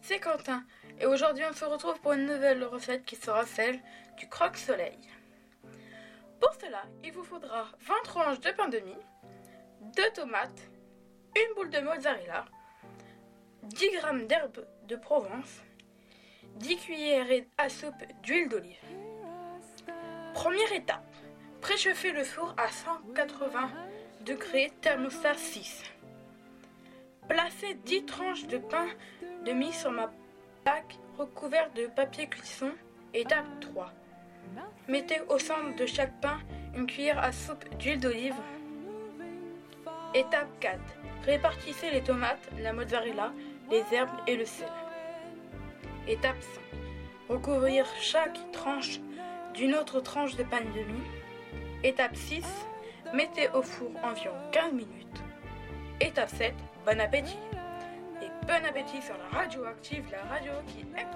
c'est Quentin et aujourd'hui on se retrouve pour une nouvelle recette qui sera celle du croque-soleil. Pour cela, il vous faudra 20 tranches de pain de mie, 2 tomates, une boule de mozzarella, 10 g d'herbes de Provence, 10 cuillères à soupe d'huile d'olive. Première étape, préchauffer le four à 180 degrés thermostat 6. Placez 10 tranches de pain de mie sur ma plaque recouverte de papier cuisson. Étape 3. Mettez au centre de chaque pain une cuillère à soupe d'huile d'olive. Étape 4. Répartissez les tomates, la mozzarella, les herbes et le sel. Étape 5. Recouvrir chaque tranche d'une autre tranche de pain de mie. Étape 6. Mettez au four environ 15 minutes. Étape 7. Bon appétit Et bon appétit sur la radio active, la radio qui est